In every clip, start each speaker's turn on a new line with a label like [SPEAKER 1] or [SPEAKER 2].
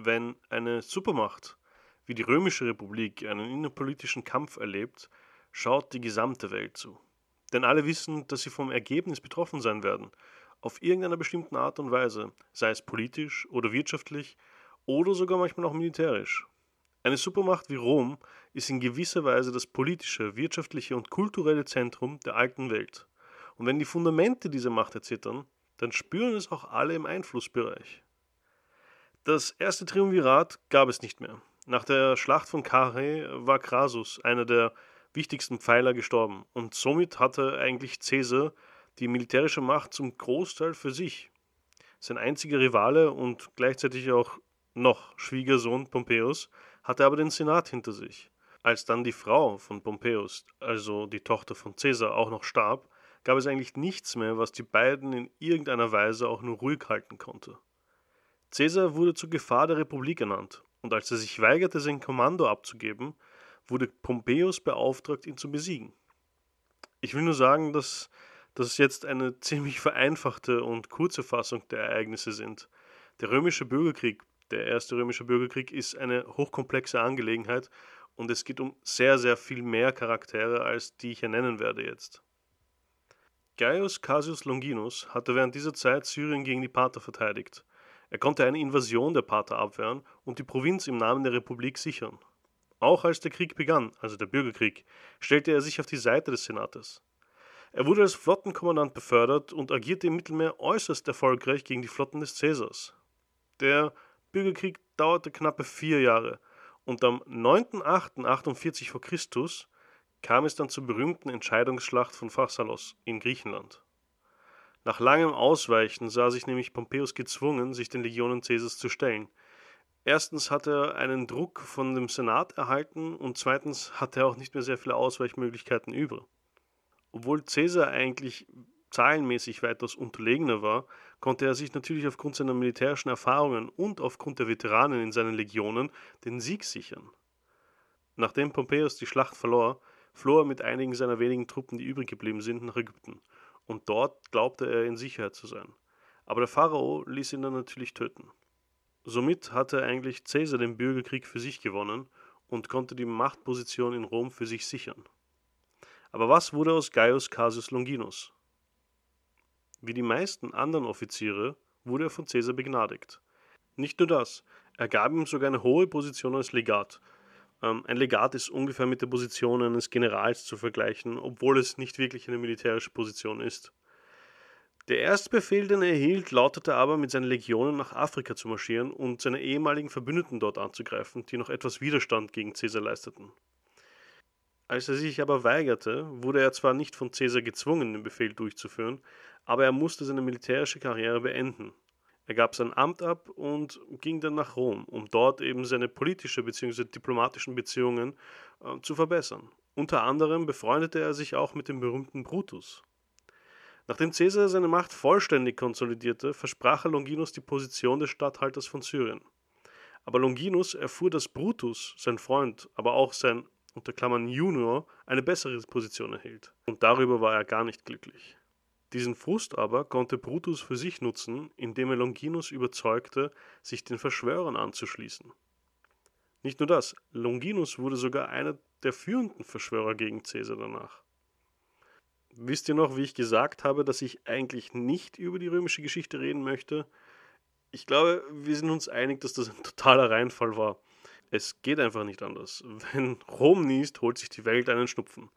[SPEAKER 1] Wenn eine Supermacht wie die Römische Republik einen innenpolitischen Kampf erlebt, schaut die gesamte Welt zu. Denn alle wissen, dass sie vom Ergebnis betroffen sein werden, auf irgendeiner bestimmten Art und Weise, sei es politisch oder wirtschaftlich oder sogar manchmal auch militärisch. Eine Supermacht wie Rom ist in gewisser Weise das politische, wirtschaftliche und kulturelle Zentrum der alten Welt. Und wenn die Fundamente dieser Macht erzittern, dann spüren es auch alle im Einflussbereich. Das erste Triumvirat gab es nicht mehr. Nach der Schlacht von Carrhae war Crassus einer der wichtigsten Pfeiler gestorben und somit hatte eigentlich Caesar die militärische Macht zum Großteil für sich. Sein einziger Rivale und gleichzeitig auch noch Schwiegersohn Pompeius hatte aber den Senat hinter sich. Als dann die Frau von Pompeius, also die Tochter von Caesar, auch noch starb, gab es eigentlich nichts mehr, was die beiden in irgendeiner Weise auch nur ruhig halten konnte. Caesar wurde zur Gefahr der Republik ernannt, und als er sich weigerte, sein Kommando abzugeben, wurde Pompeius beauftragt, ihn zu besiegen. Ich will nur sagen, dass das jetzt eine ziemlich vereinfachte und kurze Fassung der Ereignisse sind. Der römische Bürgerkrieg, der erste römische Bürgerkrieg, ist eine hochkomplexe Angelegenheit und es geht um sehr, sehr viel mehr Charaktere, als die ich hier nennen werde jetzt. Gaius Cassius Longinus hatte während dieser Zeit Syrien gegen die Parther verteidigt. Er konnte eine Invasion der Parther abwehren und die Provinz im Namen der Republik sichern. Auch als der Krieg begann, also der Bürgerkrieg, stellte er sich auf die Seite des Senates. Er wurde als Flottenkommandant befördert und agierte im Mittelmeer äußerst erfolgreich gegen die Flotten des Caesars. Der Bürgerkrieg dauerte knappe vier Jahre und am 9.8.48 v. Chr. kam es dann zur berühmten Entscheidungsschlacht von Pharsalos in Griechenland. Nach langem Ausweichen sah sich nämlich Pompeius gezwungen, sich den Legionen Caesars zu stellen – Erstens hat er einen Druck von dem Senat erhalten und zweitens hat er auch nicht mehr sehr viele Ausweichmöglichkeiten über. Obwohl Caesar eigentlich zahlenmäßig weitaus unterlegener war, konnte er sich natürlich aufgrund seiner militärischen Erfahrungen und aufgrund der Veteranen in seinen Legionen den Sieg sichern. Nachdem Pompeius die Schlacht verlor, floh er mit einigen seiner wenigen Truppen, die übrig geblieben sind, nach Ägypten, und dort glaubte er in Sicherheit zu sein. Aber der Pharao ließ ihn dann natürlich töten. Somit hatte eigentlich Caesar den Bürgerkrieg für sich gewonnen und konnte die Machtposition in Rom für sich sichern. Aber was wurde aus Gaius Cassius Longinus? Wie die meisten anderen Offiziere wurde er von Caesar begnadigt. Nicht nur das, er gab ihm sogar eine hohe Position als Legat. Ähm, ein Legat ist ungefähr mit der Position eines Generals zu vergleichen, obwohl es nicht wirklich eine militärische Position ist. Der erste Befehl, den er erhielt, lautete aber, mit seinen Legionen nach Afrika zu marschieren und seine ehemaligen Verbündeten dort anzugreifen, die noch etwas Widerstand gegen Caesar leisteten. Als er sich aber weigerte, wurde er zwar nicht von Caesar gezwungen, den Befehl durchzuführen, aber er musste seine militärische Karriere beenden. Er gab sein Amt ab und ging dann nach Rom, um dort eben seine politische bzw. diplomatischen Beziehungen äh, zu verbessern. Unter anderem befreundete er sich auch mit dem berühmten Brutus. Nachdem Caesar seine Macht vollständig konsolidierte, versprach er Longinus die Position des Statthalters von Syrien. Aber Longinus erfuhr, dass Brutus, sein Freund, aber auch sein unter Klammern Junior, eine bessere Position erhielt. Und darüber war er gar nicht glücklich. Diesen Frust aber konnte Brutus für sich nutzen, indem er Longinus überzeugte, sich den Verschwörern anzuschließen. Nicht nur das, Longinus wurde sogar einer der führenden Verschwörer gegen Caesar danach. Wisst ihr noch, wie ich gesagt habe, dass ich eigentlich nicht über die römische Geschichte reden möchte? Ich glaube, wir sind uns einig, dass das ein totaler Reinfall war. Es geht einfach nicht anders. Wenn Rom niest, holt sich die Welt einen Schnupfen.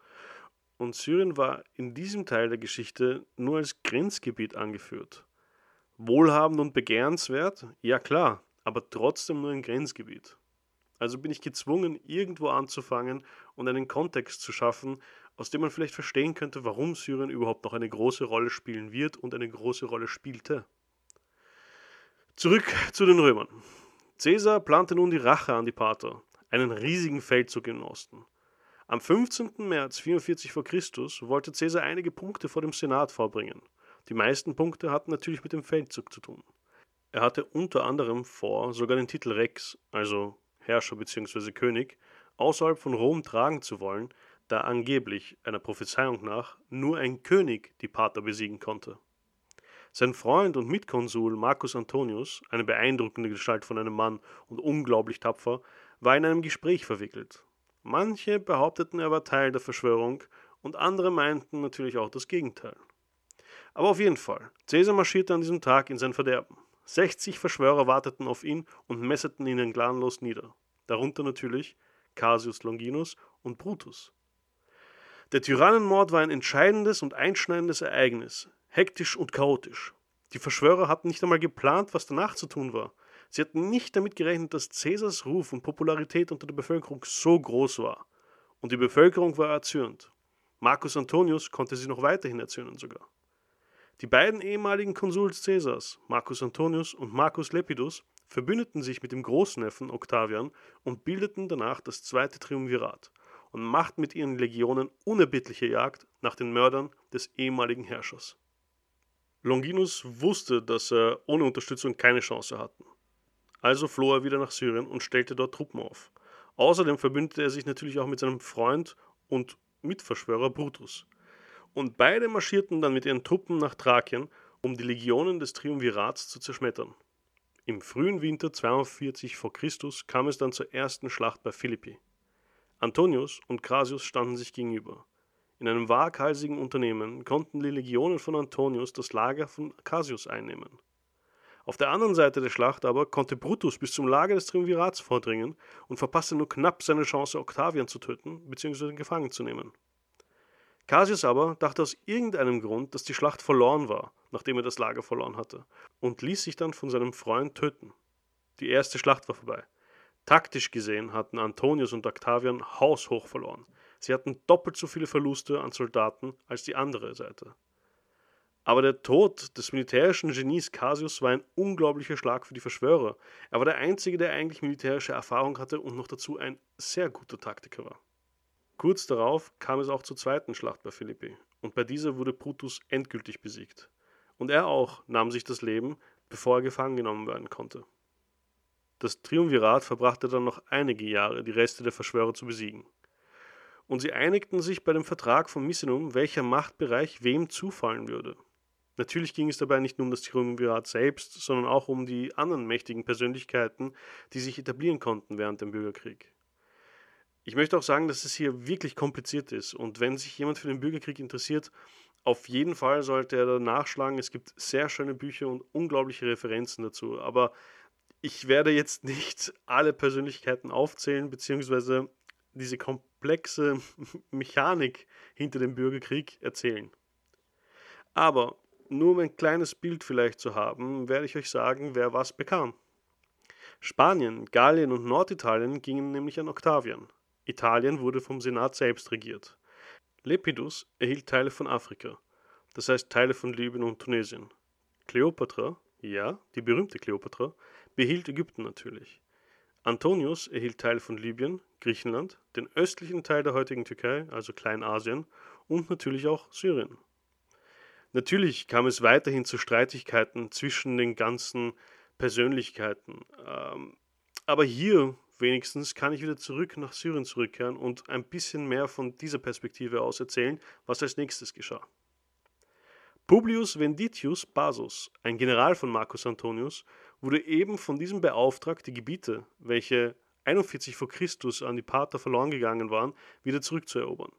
[SPEAKER 1] Und Syrien war in diesem Teil der Geschichte nur als Grenzgebiet angeführt. Wohlhabend und begehrenswert? Ja klar, aber trotzdem nur ein Grenzgebiet. Also bin ich gezwungen, irgendwo anzufangen und einen Kontext zu schaffen, aus dem man vielleicht verstehen könnte, warum Syrien überhaupt noch eine große Rolle spielen wird und eine große Rolle spielte. Zurück zu den Römern. Caesar plante nun die Rache an die Parther, einen riesigen Feldzug im Osten. Am 15. März 44 v. Chr. wollte Caesar einige Punkte vor dem Senat vorbringen. Die meisten Punkte hatten natürlich mit dem Feldzug zu tun. Er hatte unter anderem vor, sogar den Titel Rex, also Herrscher bzw. König, außerhalb von Rom tragen zu wollen, da angeblich einer Prophezeiung nach nur ein König die Parther besiegen konnte. Sein Freund und Mitkonsul Marcus Antonius, eine beeindruckende Gestalt von einem Mann und unglaublich tapfer, war in einem Gespräch verwickelt. Manche behaupteten, er war Teil der Verschwörung und andere meinten natürlich auch das Gegenteil. Aber auf jeden Fall, Caesar marschierte an diesem Tag in sein Verderben. 60 Verschwörer warteten auf ihn und messerten ihn gnadenlos nieder. Darunter natürlich Cassius Longinus und Brutus. Der Tyrannenmord war ein entscheidendes und einschneidendes Ereignis, hektisch und chaotisch. Die Verschwörer hatten nicht einmal geplant, was danach zu tun war. Sie hatten nicht damit gerechnet, dass Caesars Ruf und Popularität unter der Bevölkerung so groß war. Und die Bevölkerung war erzürnt. Marcus Antonius konnte sie noch weiterhin erzürnen sogar. Die beiden ehemaligen Konsuls Caesars, Marcus Antonius und Marcus Lepidus, verbündeten sich mit dem Großneffen Octavian und bildeten danach das zweite Triumvirat und machten mit ihren Legionen unerbittliche Jagd nach den Mördern des ehemaligen Herrschers. Longinus wusste, dass er ohne Unterstützung keine Chance hatten. Also floh er wieder nach Syrien und stellte dort Truppen auf. Außerdem verbündete er sich natürlich auch mit seinem Freund und Mitverschwörer Brutus. Und beide marschierten dann mit ihren Truppen nach Thrakien, um die Legionen des Triumvirats zu zerschmettern. Im frühen Winter 42 v. Chr. kam es dann zur ersten Schlacht bei Philippi. Antonius und Crasius standen sich gegenüber. In einem waghalsigen Unternehmen konnten die Legionen von Antonius das Lager von Cassius einnehmen. Auf der anderen Seite der Schlacht aber konnte Brutus bis zum Lager des Triumvirats vordringen und verpasste nur knapp seine Chance, Octavian zu töten bzw. gefangen zu nehmen. Cassius aber dachte aus irgendeinem Grund, dass die Schlacht verloren war, nachdem er das Lager verloren hatte, und ließ sich dann von seinem Freund töten. Die erste Schlacht war vorbei. Taktisch gesehen hatten Antonius und Octavian haushoch verloren. Sie hatten doppelt so viele Verluste an Soldaten als die andere Seite. Aber der Tod des militärischen Genies Cassius war ein unglaublicher Schlag für die Verschwörer. Er war der Einzige, der eigentlich militärische Erfahrung hatte und noch dazu ein sehr guter Taktiker war. Kurz darauf kam es auch zur zweiten Schlacht bei Philippi, und bei dieser wurde Brutus endgültig besiegt. Und er auch nahm sich das Leben, bevor er gefangen genommen werden konnte. Das Triumvirat verbrachte dann noch einige Jahre, die Reste der Verschwörer zu besiegen und sie einigten sich bei dem Vertrag von Misenum, welcher Machtbereich wem zufallen würde. Natürlich ging es dabei nicht nur um das Triumvirat selbst, sondern auch um die anderen mächtigen Persönlichkeiten, die sich etablieren konnten während dem Bürgerkrieg. Ich möchte auch sagen, dass es hier wirklich kompliziert ist und wenn sich jemand für den Bürgerkrieg interessiert, auf jeden Fall sollte er da nachschlagen. Es gibt sehr schöne Bücher und unglaubliche Referenzen dazu, aber ich werde jetzt nicht alle Persönlichkeiten aufzählen, beziehungsweise diese komplexe Mechanik hinter dem Bürgerkrieg erzählen. Aber nur um ein kleines Bild vielleicht zu haben, werde ich euch sagen, wer was bekam. Spanien, Gallien und Norditalien gingen nämlich an Octavian. Italien wurde vom Senat selbst regiert. Lepidus erhielt Teile von Afrika, das heißt Teile von Libyen und Tunesien. Kleopatra, ja, die berühmte Kleopatra, behielt Ägypten natürlich. Antonius erhielt Teile von Libyen, Griechenland, den östlichen Teil der heutigen Türkei, also Kleinasien, und natürlich auch Syrien. Natürlich kam es weiterhin zu Streitigkeiten zwischen den ganzen Persönlichkeiten. Ähm, aber hier wenigstens kann ich wieder zurück nach Syrien zurückkehren und ein bisschen mehr von dieser Perspektive aus erzählen, was als nächstes geschah. Publius Venditius Basus, ein General von Marcus Antonius, wurde eben von diesem beauftragt, die Gebiete, welche 41 vor Christus an die Parther verloren gegangen waren, wieder zurückzuerobern.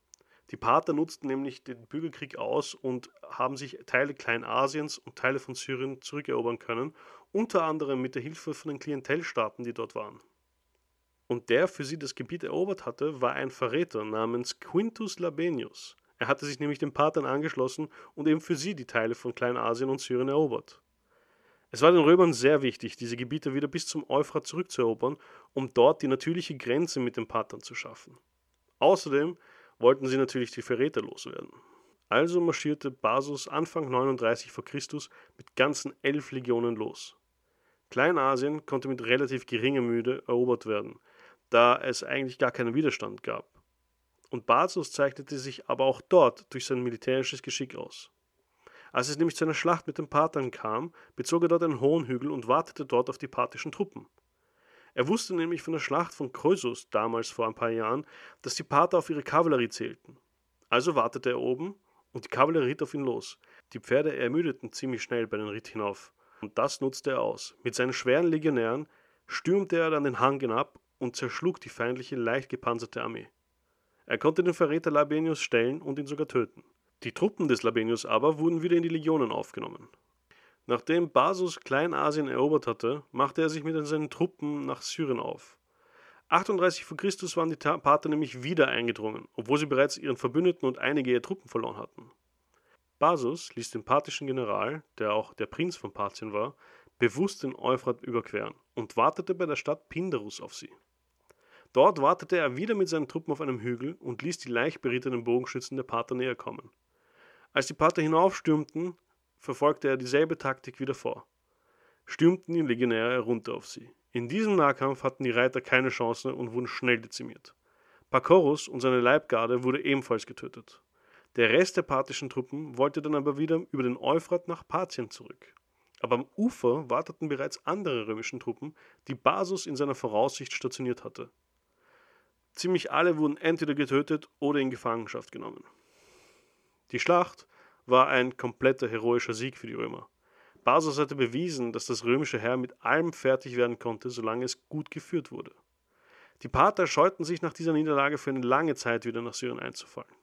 [SPEAKER 1] Die Parther nutzten nämlich den Bürgerkrieg aus und haben sich Teile Kleinasiens und Teile von Syrien zurückerobern können, unter anderem mit der Hilfe von den Klientelstaaten, die dort waren. Und der für sie das Gebiet erobert hatte, war ein Verräter namens Quintus Labenius. Er hatte sich nämlich den Parthern angeschlossen und eben für sie die Teile von Kleinasien und Syrien erobert. Es war den Römern sehr wichtig, diese Gebiete wieder bis zum Euphrat zurückzuerobern, um dort die natürliche Grenze mit den Parthern zu schaffen. Außerdem wollten sie natürlich die Verräter loswerden. Also marschierte Basus Anfang 39 v. Chr. mit ganzen elf Legionen los. Kleinasien konnte mit relativ geringer Müde erobert werden, da es eigentlich gar keinen Widerstand gab und Basus zeichnete sich aber auch dort durch sein militärisches Geschick aus. Als es nämlich zu einer Schlacht mit den Parthern kam, bezog er dort einen hohen Hügel und wartete dort auf die parthischen Truppen. Er wusste nämlich von der Schlacht von Krösus damals vor ein paar Jahren, dass die Parther auf ihre Kavallerie zählten. Also wartete er oben und die Kavallerie ritt auf ihn los. Die Pferde ermüdeten ziemlich schnell bei den Ritt hinauf, und das nutzte er aus. Mit seinen schweren Legionären stürmte er dann den Hang hinab und zerschlug die feindliche, leicht gepanzerte Armee. Er konnte den Verräter Labenius stellen und ihn sogar töten. Die Truppen des Labenius aber wurden wieder in die Legionen aufgenommen. Nachdem Basus Kleinasien erobert hatte, machte er sich mit seinen Truppen nach Syrien auf. 38 v. Chr. waren die Parther nämlich wieder eingedrungen, obwohl sie bereits ihren Verbündeten und einige ihrer Truppen verloren hatten. Basus ließ den parthischen General, der auch der Prinz von Parthien war, bewusst den Euphrat überqueren und wartete bei der Stadt Pindarus auf sie. Dort wartete er wieder mit seinen Truppen auf einem Hügel und ließ die leicht berittenen Bogenschützen der Parther näher kommen. Als die Parther hinaufstürmten, verfolgte er dieselbe Taktik wieder vor. Stürmten die Legionäre herunter auf sie. In diesem Nahkampf hatten die Reiter keine Chance und wurden schnell dezimiert. Pacorus und seine Leibgarde wurde ebenfalls getötet. Der Rest der parthischen Truppen wollte dann aber wieder über den Euphrat nach Parthien zurück. Aber am Ufer warteten bereits andere römische Truppen, die Basus in seiner Voraussicht stationiert hatte. Ziemlich alle wurden entweder getötet oder in Gefangenschaft genommen. Die Schlacht war ein kompletter heroischer Sieg für die Römer. Basus hatte bewiesen, dass das römische Heer mit allem fertig werden konnte, solange es gut geführt wurde. Die Parther scheuten sich nach dieser Niederlage für eine lange Zeit wieder nach Syrien einzufallen.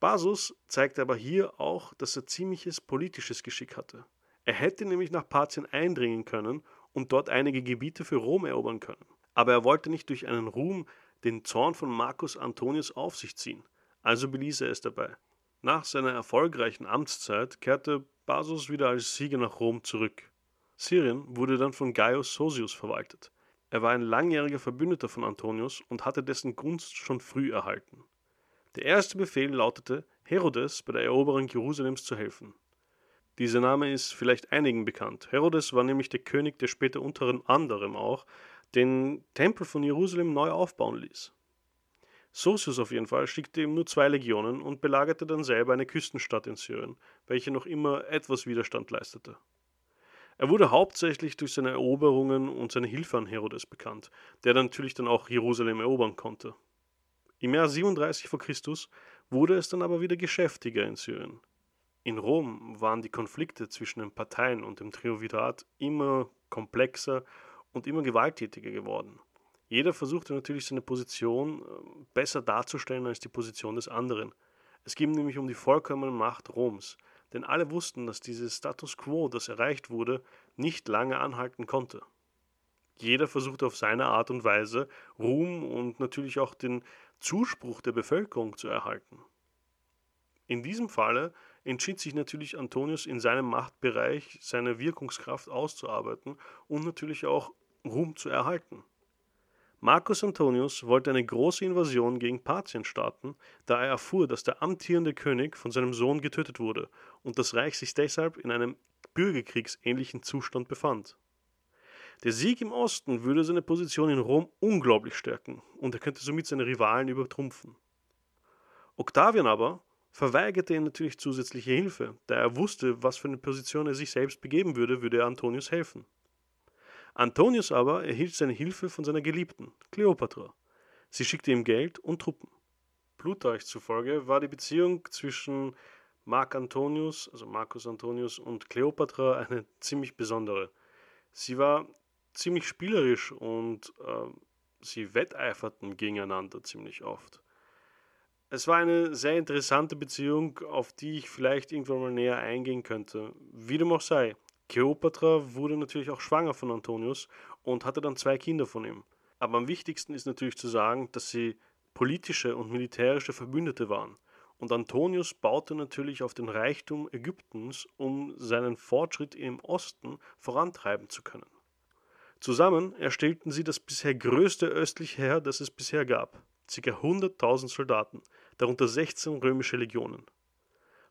[SPEAKER 1] Basus zeigte aber hier auch, dass er ziemliches politisches Geschick hatte. Er hätte nämlich nach Parthien eindringen können und dort einige Gebiete für Rom erobern können. Aber er wollte nicht durch einen Ruhm den Zorn von Marcus Antonius auf sich ziehen, also beließ er es dabei. Nach seiner erfolgreichen Amtszeit kehrte Basus wieder als Sieger nach Rom zurück. Syrien wurde dann von Gaius Sosius verwaltet. Er war ein langjähriger Verbündeter von Antonius und hatte dessen Gunst schon früh erhalten. Der erste Befehl lautete, Herodes bei der Eroberung Jerusalems zu helfen. Dieser Name ist vielleicht einigen bekannt. Herodes war nämlich der König, der später unter anderem auch den Tempel von Jerusalem neu aufbauen ließ. Sosius auf jeden Fall schickte ihm nur zwei Legionen und belagerte dann selber eine Küstenstadt in Syrien, welche noch immer etwas Widerstand leistete. Er wurde hauptsächlich durch seine Eroberungen und seine Hilfe an Herodes bekannt, der dann natürlich dann auch Jerusalem erobern konnte. Im Jahr 37 v. Chr. wurde es dann aber wieder geschäftiger in Syrien. In Rom waren die Konflikte zwischen den Parteien und dem Triumvirat immer komplexer und immer gewalttätiger geworden. Jeder versuchte natürlich seine Position äh, besser darzustellen als die Position des anderen. Es ging nämlich um die vollkommene Macht Roms, denn alle wussten, dass dieses Status quo, das erreicht wurde, nicht lange anhalten konnte. Jeder versuchte auf seine Art und Weise Ruhm und natürlich auch den Zuspruch der Bevölkerung zu erhalten. In diesem Falle entschied sich natürlich Antonius in seinem Machtbereich seine Wirkungskraft auszuarbeiten und natürlich auch Ruhm zu erhalten. Marcus Antonius wollte eine große Invasion gegen Parthien starten, da er erfuhr, dass der amtierende König von seinem Sohn getötet wurde und das Reich sich deshalb in einem bürgerkriegsähnlichen Zustand befand. Der Sieg im Osten würde seine Position in Rom unglaublich stärken und er könnte somit seine Rivalen übertrumpfen. Octavian aber verweigerte ihm natürlich zusätzliche Hilfe, da er wusste, was für eine Position er sich selbst begeben würde, würde er Antonius helfen. Antonius aber erhielt seine Hilfe von seiner Geliebten, Kleopatra. Sie schickte ihm Geld und Truppen. Plutarch zufolge war die Beziehung zwischen Marc Antonius, also Marcus Antonius und Kleopatra eine ziemlich besondere. Sie war ziemlich spielerisch und äh, sie wetteiferten gegeneinander ziemlich oft. Es war eine sehr interessante Beziehung, auf die ich vielleicht irgendwann mal näher eingehen könnte. Wie dem auch sei, Kleopatra wurde natürlich auch schwanger von Antonius und hatte dann zwei Kinder von ihm. Aber am wichtigsten ist natürlich zu sagen, dass sie politische und militärische Verbündete waren. Und Antonius baute natürlich auf den Reichtum Ägyptens, um seinen Fortschritt im Osten vorantreiben zu können. Zusammen erstellten sie das bisher größte östliche Heer, das es bisher gab, ca. 100.000 Soldaten, darunter 16 römische Legionen.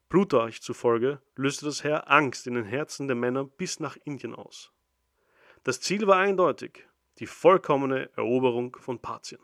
[SPEAKER 1] Plutarch zufolge löste das Heer Angst in den Herzen der Männer bis nach Indien aus. Das Ziel war eindeutig, die vollkommene Eroberung von Parthien.